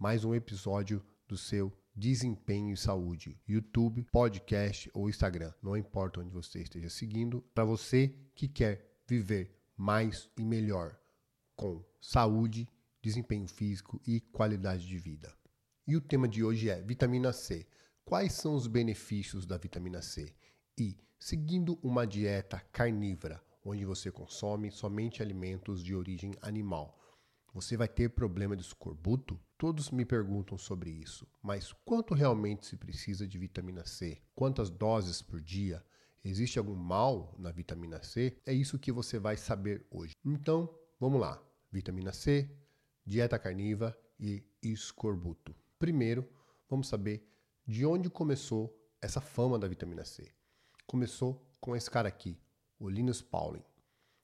mais um episódio do seu Desempenho e Saúde, YouTube, podcast ou Instagram. Não importa onde você esteja seguindo, para você que quer viver mais e melhor com saúde, desempenho físico e qualidade de vida. E o tema de hoje é vitamina C. Quais são os benefícios da vitamina C? E, seguindo uma dieta carnívora, onde você consome somente alimentos de origem animal, você vai ter problema de escorbuto? Todos me perguntam sobre isso, mas quanto realmente se precisa de vitamina C? Quantas doses por dia? Existe algum mal na vitamina C? É isso que você vai saber hoje. Então, vamos lá. Vitamina C, dieta carnívora e escorbuto. Primeiro, vamos saber de onde começou essa fama da vitamina C. Começou com esse cara aqui, o Linus Pauling.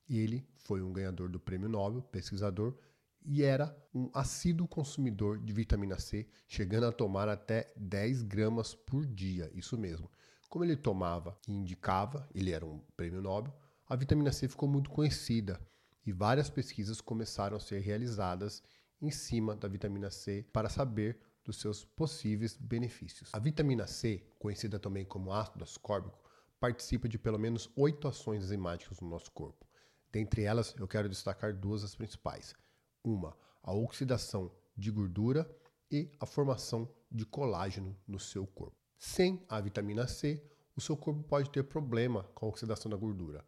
Ele foi um ganhador do Prêmio Nobel, pesquisador, e era um assíduo consumidor de vitamina C, chegando a tomar até 10 gramas por dia, isso mesmo. Como ele tomava e indicava, ele era um prêmio Nobel, a vitamina C ficou muito conhecida e várias pesquisas começaram a ser realizadas em cima da vitamina C para saber dos seus possíveis benefícios. A vitamina C, conhecida também como ácido ascórbico, participa de pelo menos oito ações enzimáticas no nosso corpo. Dentre elas, eu quero destacar duas das principais uma, a oxidação de gordura e a formação de colágeno no seu corpo. Sem a vitamina C, o seu corpo pode ter problema com a oxidação da gordura.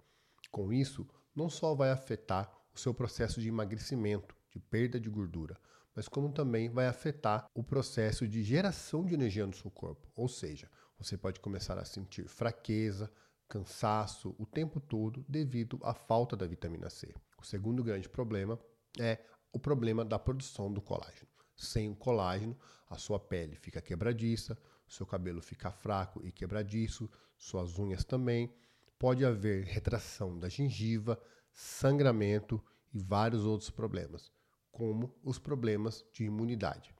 Com isso, não só vai afetar o seu processo de emagrecimento, de perda de gordura, mas como também vai afetar o processo de geração de energia no seu corpo. Ou seja, você pode começar a sentir fraqueza, cansaço o tempo todo devido à falta da vitamina C. O segundo grande problema é o problema da produção do colágeno. Sem o colágeno, a sua pele fica quebradiça, seu cabelo fica fraco e quebradiço, suas unhas também. Pode haver retração da gengiva, sangramento e vários outros problemas, como os problemas de imunidade.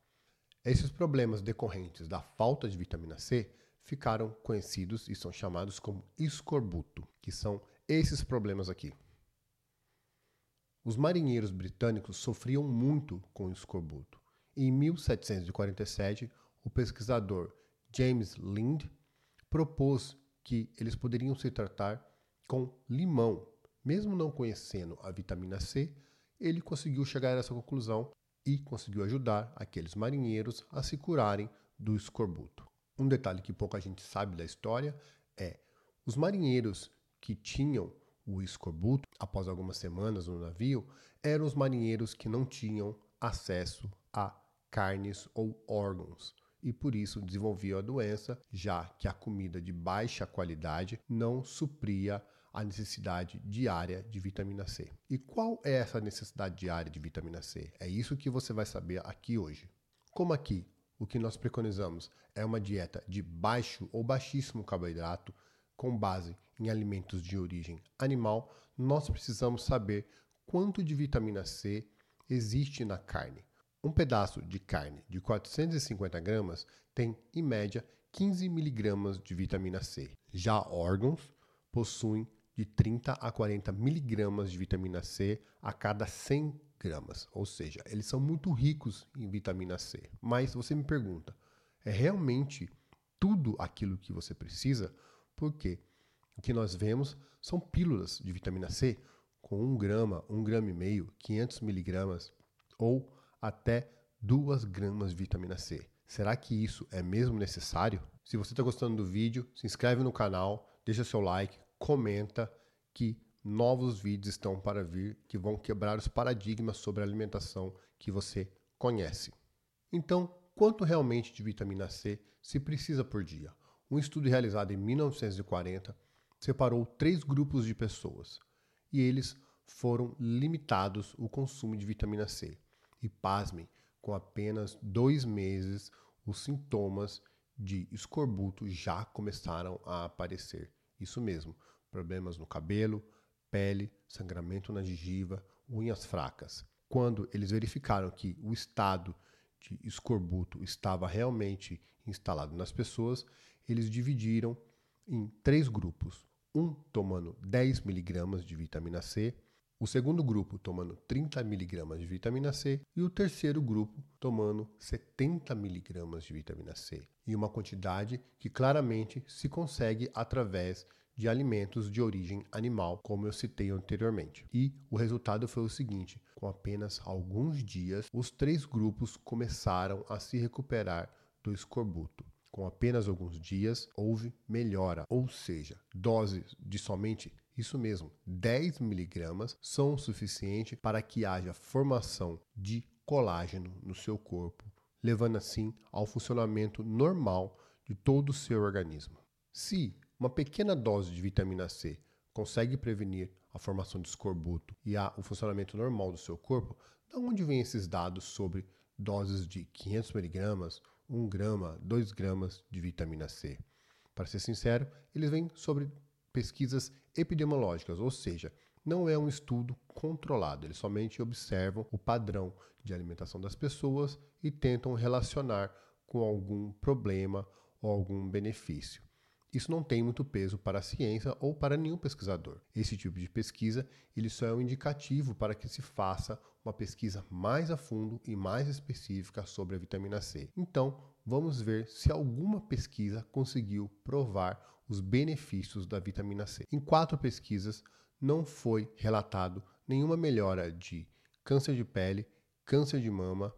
Esses problemas decorrentes da falta de vitamina C ficaram conhecidos e são chamados como escorbuto, que são esses problemas aqui. Os marinheiros britânicos sofriam muito com o escorbuto. Em 1747, o pesquisador James Lind propôs que eles poderiam se tratar com limão. Mesmo não conhecendo a vitamina C, ele conseguiu chegar a essa conclusão e conseguiu ajudar aqueles marinheiros a se curarem do escorbuto. Um detalhe que pouca gente sabe da história é os marinheiros que tinham o escorbuto, após algumas semanas no navio, eram os marinheiros que não tinham acesso a carnes ou órgãos e por isso desenvolviam a doença, já que a comida de baixa qualidade não supria a necessidade diária de vitamina C. E qual é essa necessidade diária de vitamina C? É isso que você vai saber aqui hoje. Como aqui o que nós preconizamos é uma dieta de baixo ou baixíssimo carboidrato, com base em alimentos de origem animal, nós precisamos saber quanto de vitamina C existe na carne. Um pedaço de carne de 450 gramas tem, em média, 15 miligramas de vitamina C. Já órgãos possuem de 30 a 40 miligramas de vitamina C a cada 100 gramas, ou seja, eles são muito ricos em vitamina C. Mas você me pergunta, é realmente tudo aquilo que você precisa? Porque o que nós vemos são pílulas de vitamina C com 1 grama, 1 grama e meio, 500 miligramas ou até 2 gramas de vitamina C. Será que isso é mesmo necessário? Se você está gostando do vídeo, se inscreve no canal, deixa seu like, comenta que novos vídeos estão para vir que vão quebrar os paradigmas sobre a alimentação que você conhece. Então, quanto realmente de vitamina C se precisa por dia? Um estudo realizado em 1940 separou três grupos de pessoas e eles foram limitados o consumo de vitamina C. E pasmem, com apenas dois meses, os sintomas de escorbuto já começaram a aparecer. Isso mesmo, problemas no cabelo, pele, sangramento na gengiva, unhas fracas. Quando eles verificaram que o estado de escorbuto estava realmente instalado nas pessoas, eles dividiram em três grupos. Um tomando 10 miligramas de vitamina C, O segundo grupo tomando 30 miligramas de vitamina C e o terceiro grupo tomando 70 miligramas de vitamina C, em uma quantidade que claramente se consegue através de alimentos de origem animal, como eu citei anteriormente. E o resultado foi o seguinte: com apenas alguns dias, os três grupos começaram a se recuperar do escorbuto. Com apenas alguns dias, houve melhora, ou seja, doses de somente isso mesmo, 10 miligramas são suficiente para que haja formação de colágeno no seu corpo, levando assim ao funcionamento normal de todo o seu organismo. Se uma pequena dose de vitamina C consegue prevenir a formação de escorbuto e o funcionamento normal do seu corpo. De onde vêm esses dados sobre doses de 500 miligramas, 1 grama, 2 gramas de vitamina C? Para ser sincero, eles vêm sobre pesquisas epidemiológicas, ou seja, não é um estudo controlado, eles somente observam o padrão de alimentação das pessoas e tentam relacionar com algum problema ou algum benefício. Isso não tem muito peso para a ciência ou para nenhum pesquisador. Esse tipo de pesquisa ele só é um indicativo para que se faça uma pesquisa mais a fundo e mais específica sobre a vitamina C. Então, vamos ver se alguma pesquisa conseguiu provar os benefícios da vitamina C. Em quatro pesquisas, não foi relatado nenhuma melhora de câncer de pele, câncer de mama,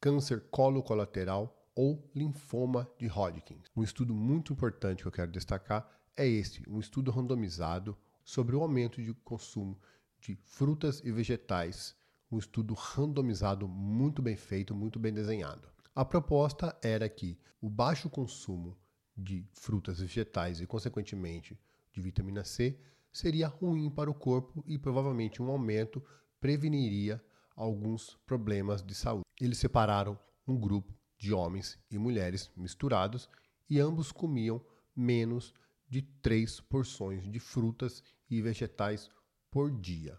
câncer colo colateral ou linfoma de Hodgkin. Um estudo muito importante que eu quero destacar é esse, um estudo randomizado sobre o aumento de consumo de frutas e vegetais, um estudo randomizado muito bem feito, muito bem desenhado. A proposta era que o baixo consumo de frutas e vegetais e, consequentemente, de vitamina C seria ruim para o corpo e provavelmente um aumento preveniria alguns problemas de saúde. Eles separaram um grupo de homens e mulheres misturados e ambos comiam menos de três porções de frutas e vegetais por dia.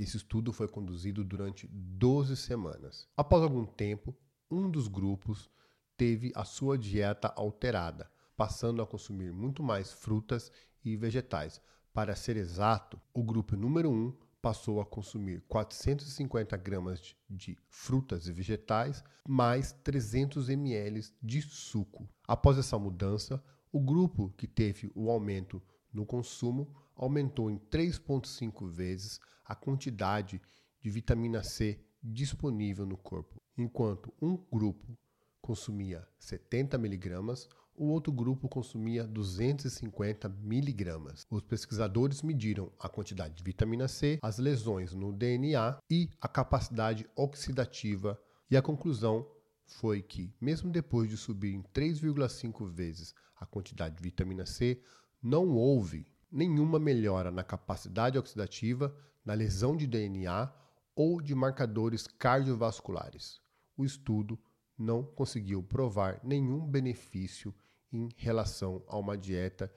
Esse estudo foi conduzido durante 12 semanas. Após algum tempo, um dos grupos teve a sua dieta alterada, passando a consumir muito mais frutas e vegetais. Para ser exato, o grupo número 1 um passou a consumir 450 gramas de frutas e vegetais, mais 300 ml de suco. Após essa mudança, o grupo que teve o aumento no consumo aumentou em 3,5 vezes a quantidade de vitamina C disponível no corpo, enquanto um grupo consumia 70 miligramas, o outro grupo consumia 250 miligramas. Os pesquisadores mediram a quantidade de vitamina C, as lesões no DNA e a capacidade oxidativa, e a conclusão foi que, mesmo depois de subir em 3,5 vezes a quantidade de vitamina C, não houve nenhuma melhora na capacidade oxidativa, na lesão de DNA ou de marcadores cardiovasculares. O estudo não conseguiu provar nenhum benefício em relação a uma dieta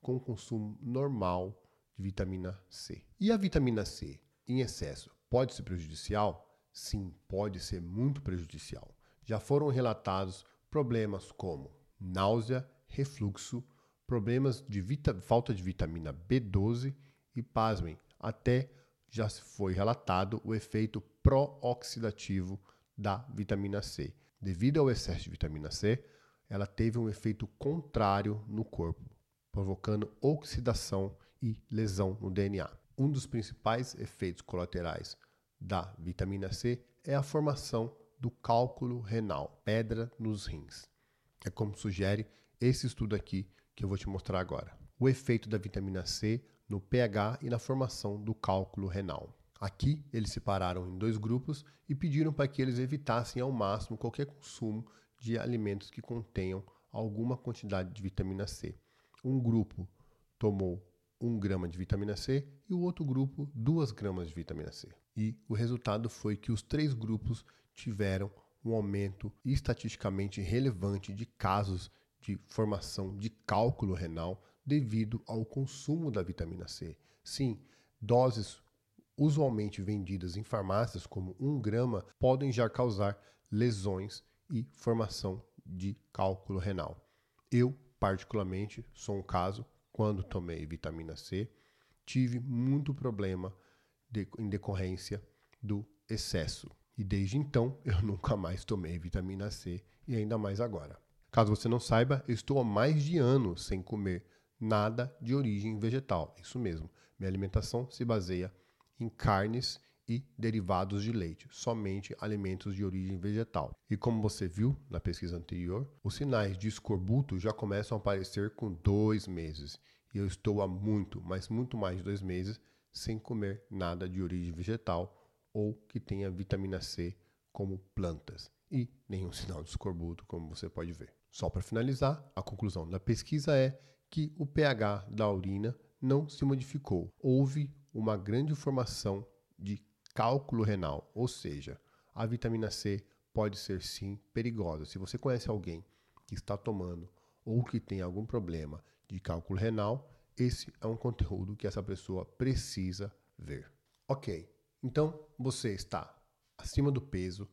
com consumo normal de vitamina C. E a vitamina C em excesso pode ser prejudicial? Sim, pode ser muito prejudicial. Já foram relatados problemas como náusea, refluxo, problemas de falta de vitamina B12 e, pasmem, até já foi relatado o efeito pró-oxidativo da vitamina C. Devido ao excesso de vitamina C, ela teve um efeito contrário no corpo, provocando oxidação e lesão no DNA. Um dos principais efeitos colaterais da vitamina C é a formação do cálculo renal, pedra nos rins. É como sugere esse estudo aqui que eu vou te mostrar agora. O efeito da vitamina C no pH e na formação do cálculo renal. Aqui eles separaram em dois grupos e pediram para que eles evitassem ao máximo qualquer consumo de alimentos que contenham alguma quantidade de vitamina C. Um grupo tomou 1 grama de vitamina C e o outro grupo 2 gramas de vitamina C. E o resultado foi que os três grupos tiveram um aumento estatisticamente relevante de casos de formação de cálculo renal devido ao consumo da vitamina C. Sim, doses usualmente vendidas em farmácias como 1 grama podem já causar lesões e formação de cálculo renal. Eu, particularmente, sou um caso, quando tomei vitamina C, tive muito problema de, em decorrência do excesso. E desde então eu nunca mais tomei vitamina C e ainda mais agora. Caso você não saiba, eu estou há mais de anos sem comer nada de origem vegetal. Isso mesmo, minha alimentação se baseia em carnes e derivados de leite, somente alimentos de origem vegetal. E como você viu na pesquisa anterior, os sinais de escorbuto já começam a aparecer com dois meses. E eu estou há muito, mas muito mais de dois meses sem comer nada de origem vegetal ou que tenha vitamina C como plantas e nenhum sinal de escorbuto, como você pode ver. Só para finalizar, a conclusão da pesquisa é que o pH da urina não se modificou. Houve uma grande formação de cálculo renal, ou seja, a vitamina C pode ser sim perigosa. Se você conhece alguém que está tomando ou que tem algum problema de cálculo renal, esse é um conteúdo que essa pessoa precisa ver. Ok, então você está acima do peso,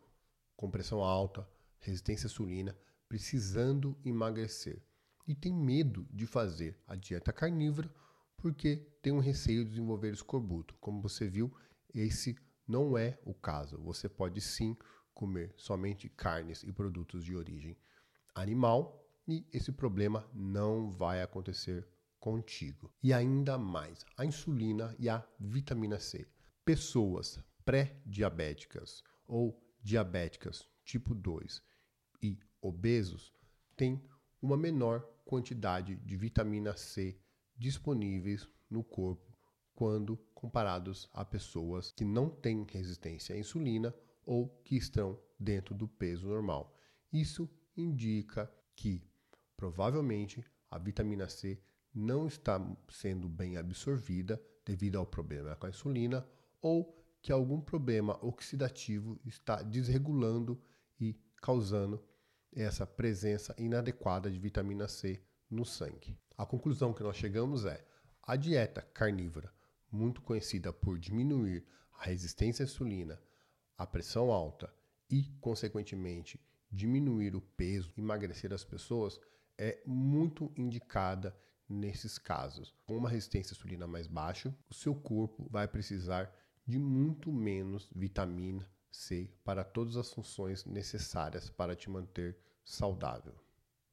com pressão alta, resistência à insulina, precisando emagrecer e tem medo de fazer a dieta carnívora porque tem um receio de desenvolver escorbuto. Como você viu, esse não é o caso. Você pode sim comer somente carnes e produtos de origem animal e esse problema não vai acontecer contigo. E ainda mais, a insulina e a vitamina C. Pessoas pré-diabéticas ou diabéticas tipo 2 e obesos têm uma menor quantidade de vitamina C disponíveis no corpo quando comparados a pessoas que não têm resistência à insulina ou que estão dentro do peso normal. Isso indica que provavelmente a vitamina C não está sendo bem absorvida devido ao problema com a insulina ou que algum problema oxidativo está desregulando e causando essa presença inadequada de vitamina C no sangue. A conclusão que nós chegamos é: a dieta carnívora, muito conhecida por diminuir a resistência à insulina, a pressão alta e, consequentemente, diminuir o peso, emagrecer as pessoas, é muito indicada nesses casos. Com uma resistência à insulina mais baixa, o seu corpo vai precisar de muito menos vitamina C para todas as funções necessárias para te manter saudável.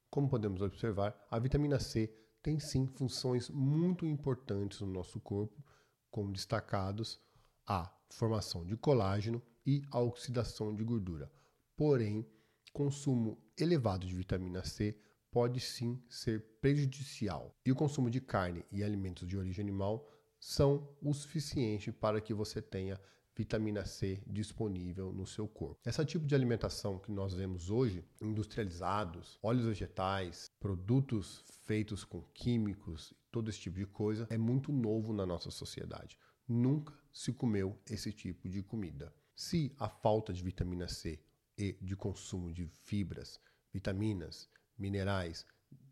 Como podemos observar, a vitamina C tem sim funções muito importantes no nosso corpo, como destacados a formação de colágeno e a oxidação de gordura. Porém, consumo elevado de vitamina C pode sim ser prejudicial. E o consumo de carne e alimentos de origem animal são o suficiente para que você tenha vitamina C disponível no seu corpo. Esse tipo de alimentação que nós vemos hoje, industrializados, óleos vegetais, produtos feitos com químicos, todo esse tipo de coisa, é muito novo na nossa sociedade. Nunca se comeu esse tipo de comida. Se a falta de vitamina C e de consumo de fibras, vitaminas, minerais,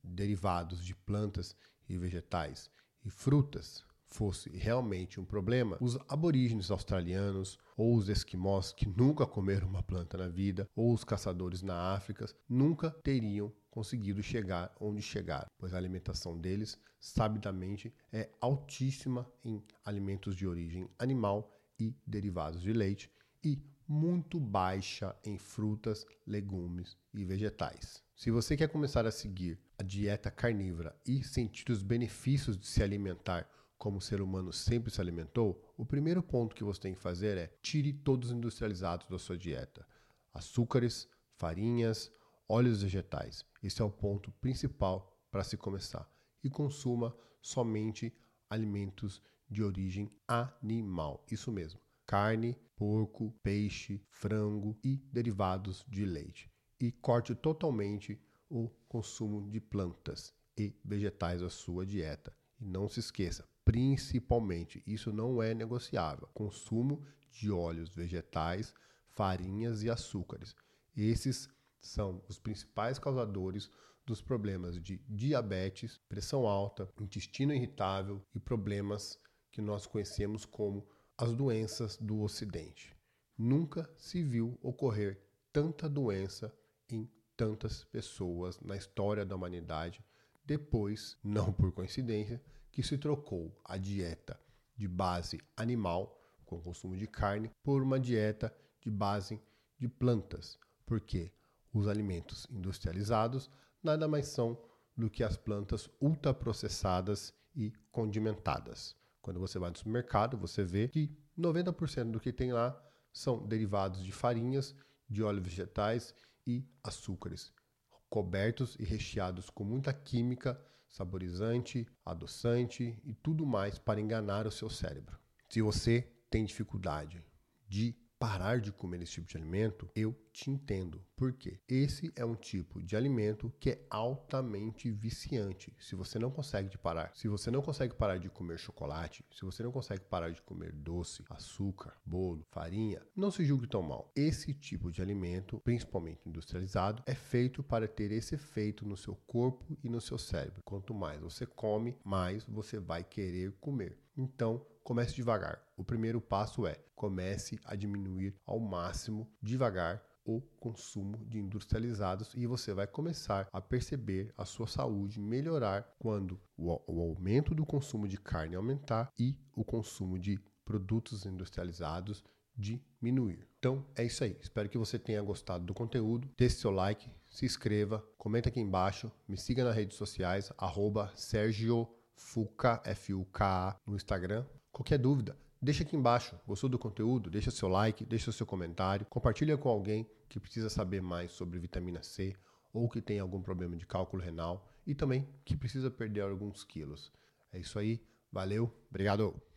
derivados de plantas e vegetais e frutas fosse realmente um problema, os aborígenes australianos ou os esquimós que nunca comeram uma planta na vida ou os caçadores na África nunca teriam conseguido chegar onde chegaram, pois a alimentação deles, sabidamente, é altíssima em alimentos de origem animal e derivados de leite e muito baixa em frutas, legumes e vegetais. Se você quer começar a seguir a dieta carnívora e sentir os benefícios de se alimentar como o ser humano sempre se alimentou, o primeiro ponto que você tem que fazer é tire todos os industrializados da sua dieta. Açúcares, farinhas, óleos vegetais. Esse é o ponto principal para se começar. E consuma somente alimentos de origem animal. Isso mesmo. Carne, porco, peixe, frango e derivados de leite. E corte totalmente o consumo de plantas e vegetais da sua dieta. E não se esqueça, principalmente. Isso não é negociável. Consumo de óleos vegetais, farinhas e açúcares. Esses são os principais causadores dos problemas de diabetes, pressão alta, intestino irritável e problemas que nós conhecemos como as doenças do Ocidente. Nunca se viu ocorrer tanta doença em tantas pessoas na história da humanidade, depois, não por coincidência, que se trocou a dieta de base animal com consumo de carne por uma dieta de base de plantas, porque os alimentos industrializados nada mais são do que as plantas ultraprocessadas e condimentadas. Quando você vai no supermercado, você vê que 90% do que tem lá são derivados de farinhas, de óleos vegetais e açúcares, cobertos e recheados com muita química, saborizante, adoçante e tudo mais para enganar o seu cérebro. Se você tem dificuldade de parar de comer esse tipo de alimento, eu te entendo. Por quê? Esse é um tipo de alimento que é altamente viciante. Se você não consegue parar, se você não consegue parar de comer chocolate, se você não consegue parar de comer doce, açúcar, bolo, farinha, não se julgue tão mal. Esse tipo de alimento, principalmente industrializado, é feito para ter esse efeito no seu corpo e no seu cérebro. Quanto mais você come, mais você vai querer comer. Então, comece devagar. O primeiro passo é comece a diminuir ao máximo devagar o consumo de industrializados e você vai começar a perceber a sua saúde melhorar quando o, o aumento do consumo de carne aumentar e o consumo de produtos industrializados diminuir. Então é isso aí. Espero que você tenha gostado do conteúdo. Deixe seu like, se inscreva, comenta aqui embaixo, me siga nas redes sociais, arroba Sergio Fuca, F-U-K-A, no Instagram. Qualquer dúvida, deixa aqui embaixo. Gostou do conteúdo? Deixa seu like, deixa seu comentário, compartilha com alguém que precisa saber mais sobre vitamina C ou que tem algum problema de cálculo renal e também que precisa perder alguns quilos. É isso aí, valeu, obrigado!